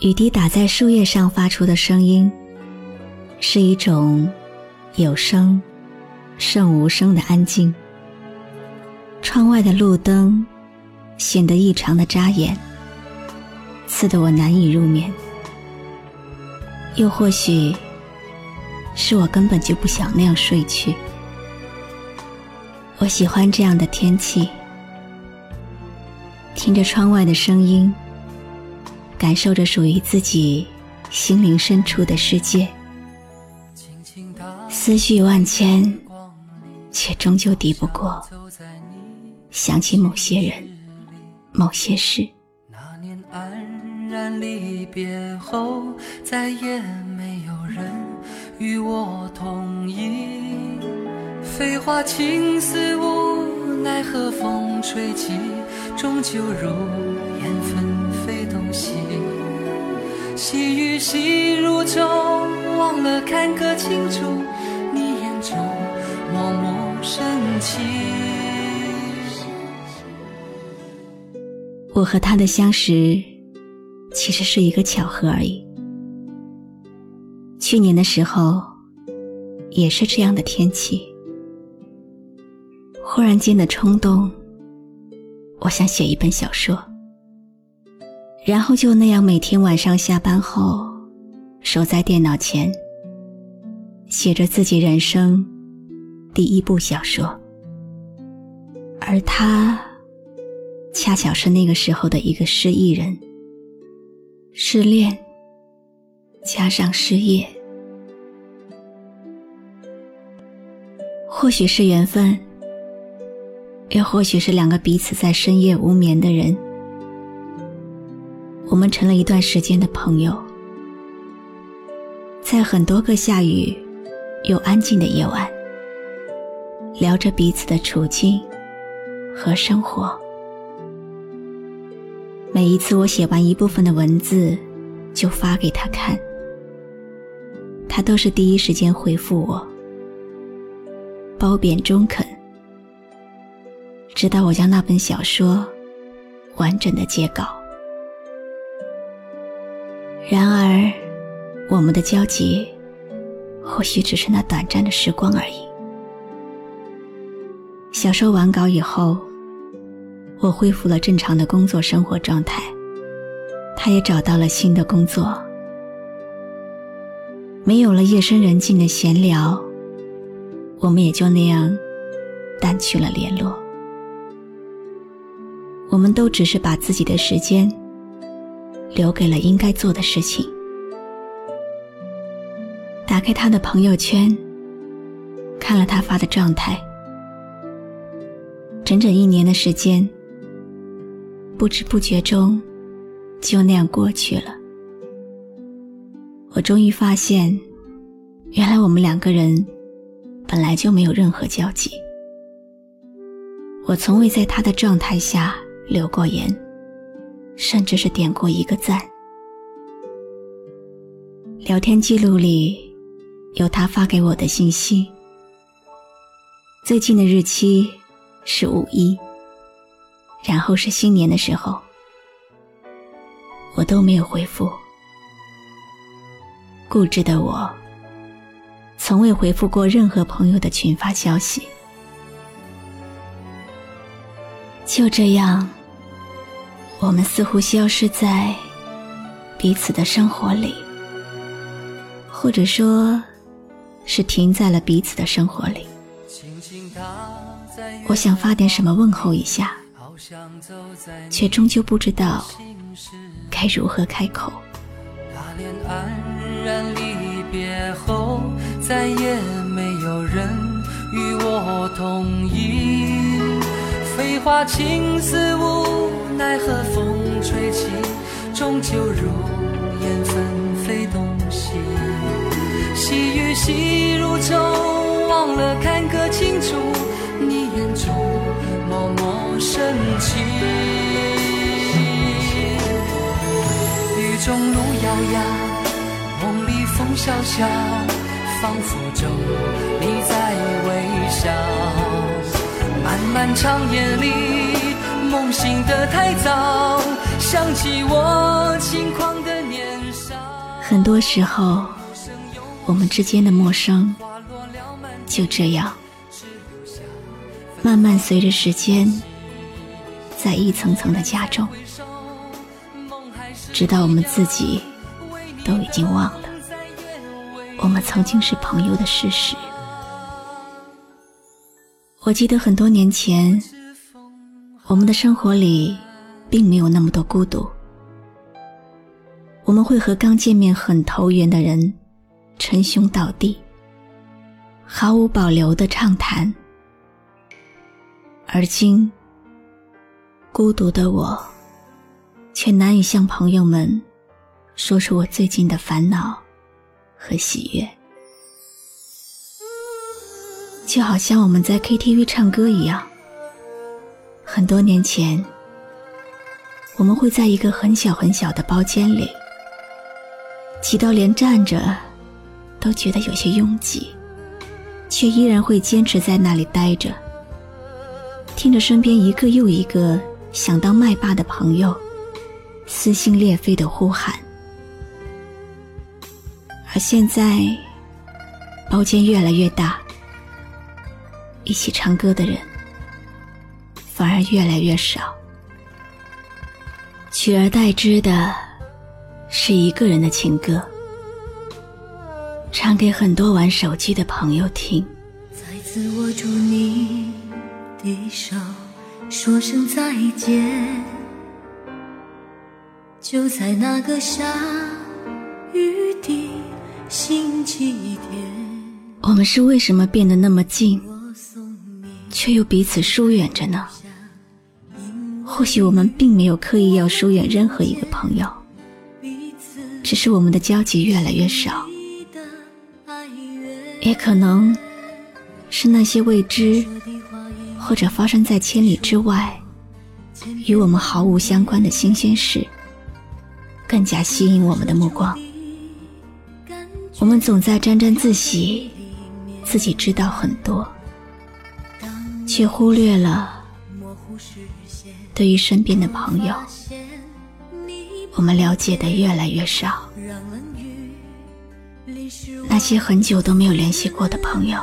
雨滴打在树叶上发出的声音，是一种有声胜无声的安静。窗外的路灯显得异常的扎眼，刺得我难以入眠。又或许是我根本就不想那样睡去。我喜欢这样的天气，听着窗外的声音。感受着属于自己心灵深处的世界，思绪万千，却终究抵不过想起某些人、某些事。那年安然离别后，再也没有人与我同意。飞花轻似雾，奈何风吹起，终究如细雨细如舟，忘了看个清楚，你眼中默默深情。我和他的相识，其实是一个巧合而已。去年的时候，也是这样的天气，忽然间的冲动，我想写一本小说。然后就那样每天晚上下班后，守在电脑前，写着自己人生第一部小说。而他，恰巧是那个时候的一个失意人，失恋加上失业，或许是缘分，又或许是两个彼此在深夜无眠的人。我们成了一段时间的朋友，在很多个下雨又安静的夜晚，聊着彼此的处境和生活。每一次我写完一部分的文字，就发给他看，他都是第一时间回复我，褒贬中肯，直到我将那本小说完整的截稿。然而，我们的交集或许只是那短暂的时光而已。小说完稿以后，我恢复了正常的工作生活状态，他也找到了新的工作，没有了夜深人静的闲聊，我们也就那样淡去了联络。我们都只是把自己的时间。留给了应该做的事情。打开他的朋友圈，看了他发的状态，整整一年的时间，不知不觉中就那样过去了。我终于发现，原来我们两个人本来就没有任何交集。我从未在他的状态下留过言。甚至是点过一个赞。聊天记录里有他发给我的信息，最近的日期是五一，然后是新年的时候，我都没有回复。固执的我，从未回复过任何朋友的群发消息。就这样。我们似乎消失在彼此的生活里，或者说，是停在了彼此的生活里。我想发点什么问候一下，却终究不知道该如何开口。那年安然离别后，再也没有人与我同饮。花情丝无奈何风吹起，终究如烟纷飞东西。细雨细如愁，忘了看个清楚，你眼中默默深情。雨中路遥遥，梦里风萧萧，仿佛中你漫长夜里，梦醒得太早，想起我轻狂的年少。很多时候。我们之间的陌生，就这样慢慢随着时间，在一层层的加重，直到我们自己都已经忘了我们曾经是朋友的事实。我记得很多年前，我们的生活里并没有那么多孤独，我们会和刚见面很投缘的人。称兄道弟，毫无保留的畅谈。而今，孤独的我，却难以向朋友们说出我最近的烦恼和喜悦，就好像我们在 KTV 唱歌一样。很多年前，我们会在一个很小很小的包间里，挤到连站着。都觉得有些拥挤，却依然会坚持在那里待着，听着身边一个又一个想当麦霸的朋友撕心裂肺的呼喊。而现在，包间越来越大，一起唱歌的人反而越来越少，取而代之的是一个人的情歌。唱给很多玩手机的朋友听。再次握住你的手，说声再见。就在那个下雨的星期天。我们是为什么变得那么近，却又彼此疏远着呢？或许我们并没有刻意要疏远任何一个朋友，只是我们的交集越来越少。也可能是那些未知或者发生在千里之外、与我们毫无相关的新鲜事，更加吸引我们的目光。我们总在沾沾自喜，自己知道很多，却忽略了对于身边的朋友，我们了解的越来越少。那些很久都没有联系过的朋友，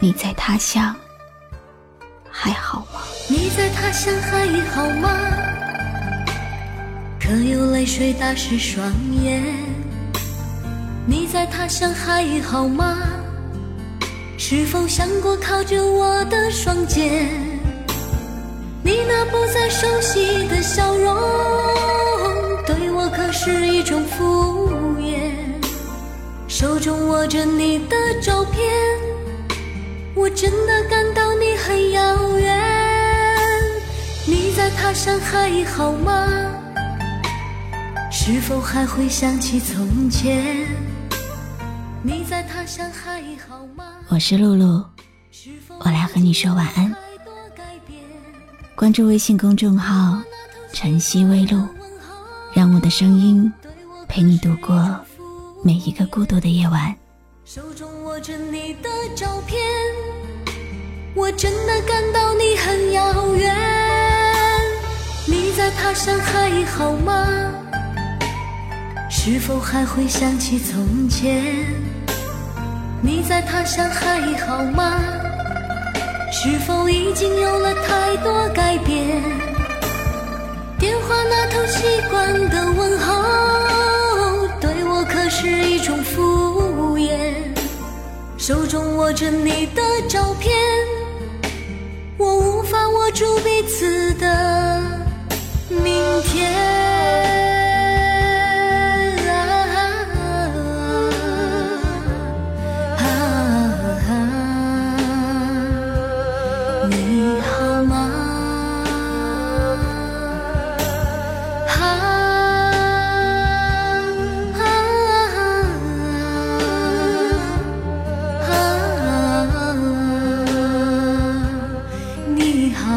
你在他乡还好吗？你在他乡还好吗？可有泪水打湿双眼？你在他乡还好吗？是否想过靠着我的双肩？你那不再熟悉的笑容，对我可是一种敷衍。手中握着你的照片，我真的感到你很遥远。你在他乡还好吗？是否还会想起从前？你在他乡还好吗？我是露露，我来和你说晚安。关注微信公众号“晨曦微露”，让我的声音陪你度过。每一个孤独的夜晚手中握着你的照片我真的感到你很遥远你在他乡还好吗是否还会想起从前你在他乡还好吗？是否已经有了太多改变？电话那头习惯的问候对我可是一种敷衍。手中握着你的照片我无法握住彼此的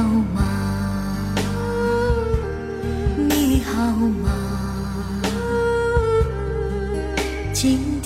好吗？你好吗？今。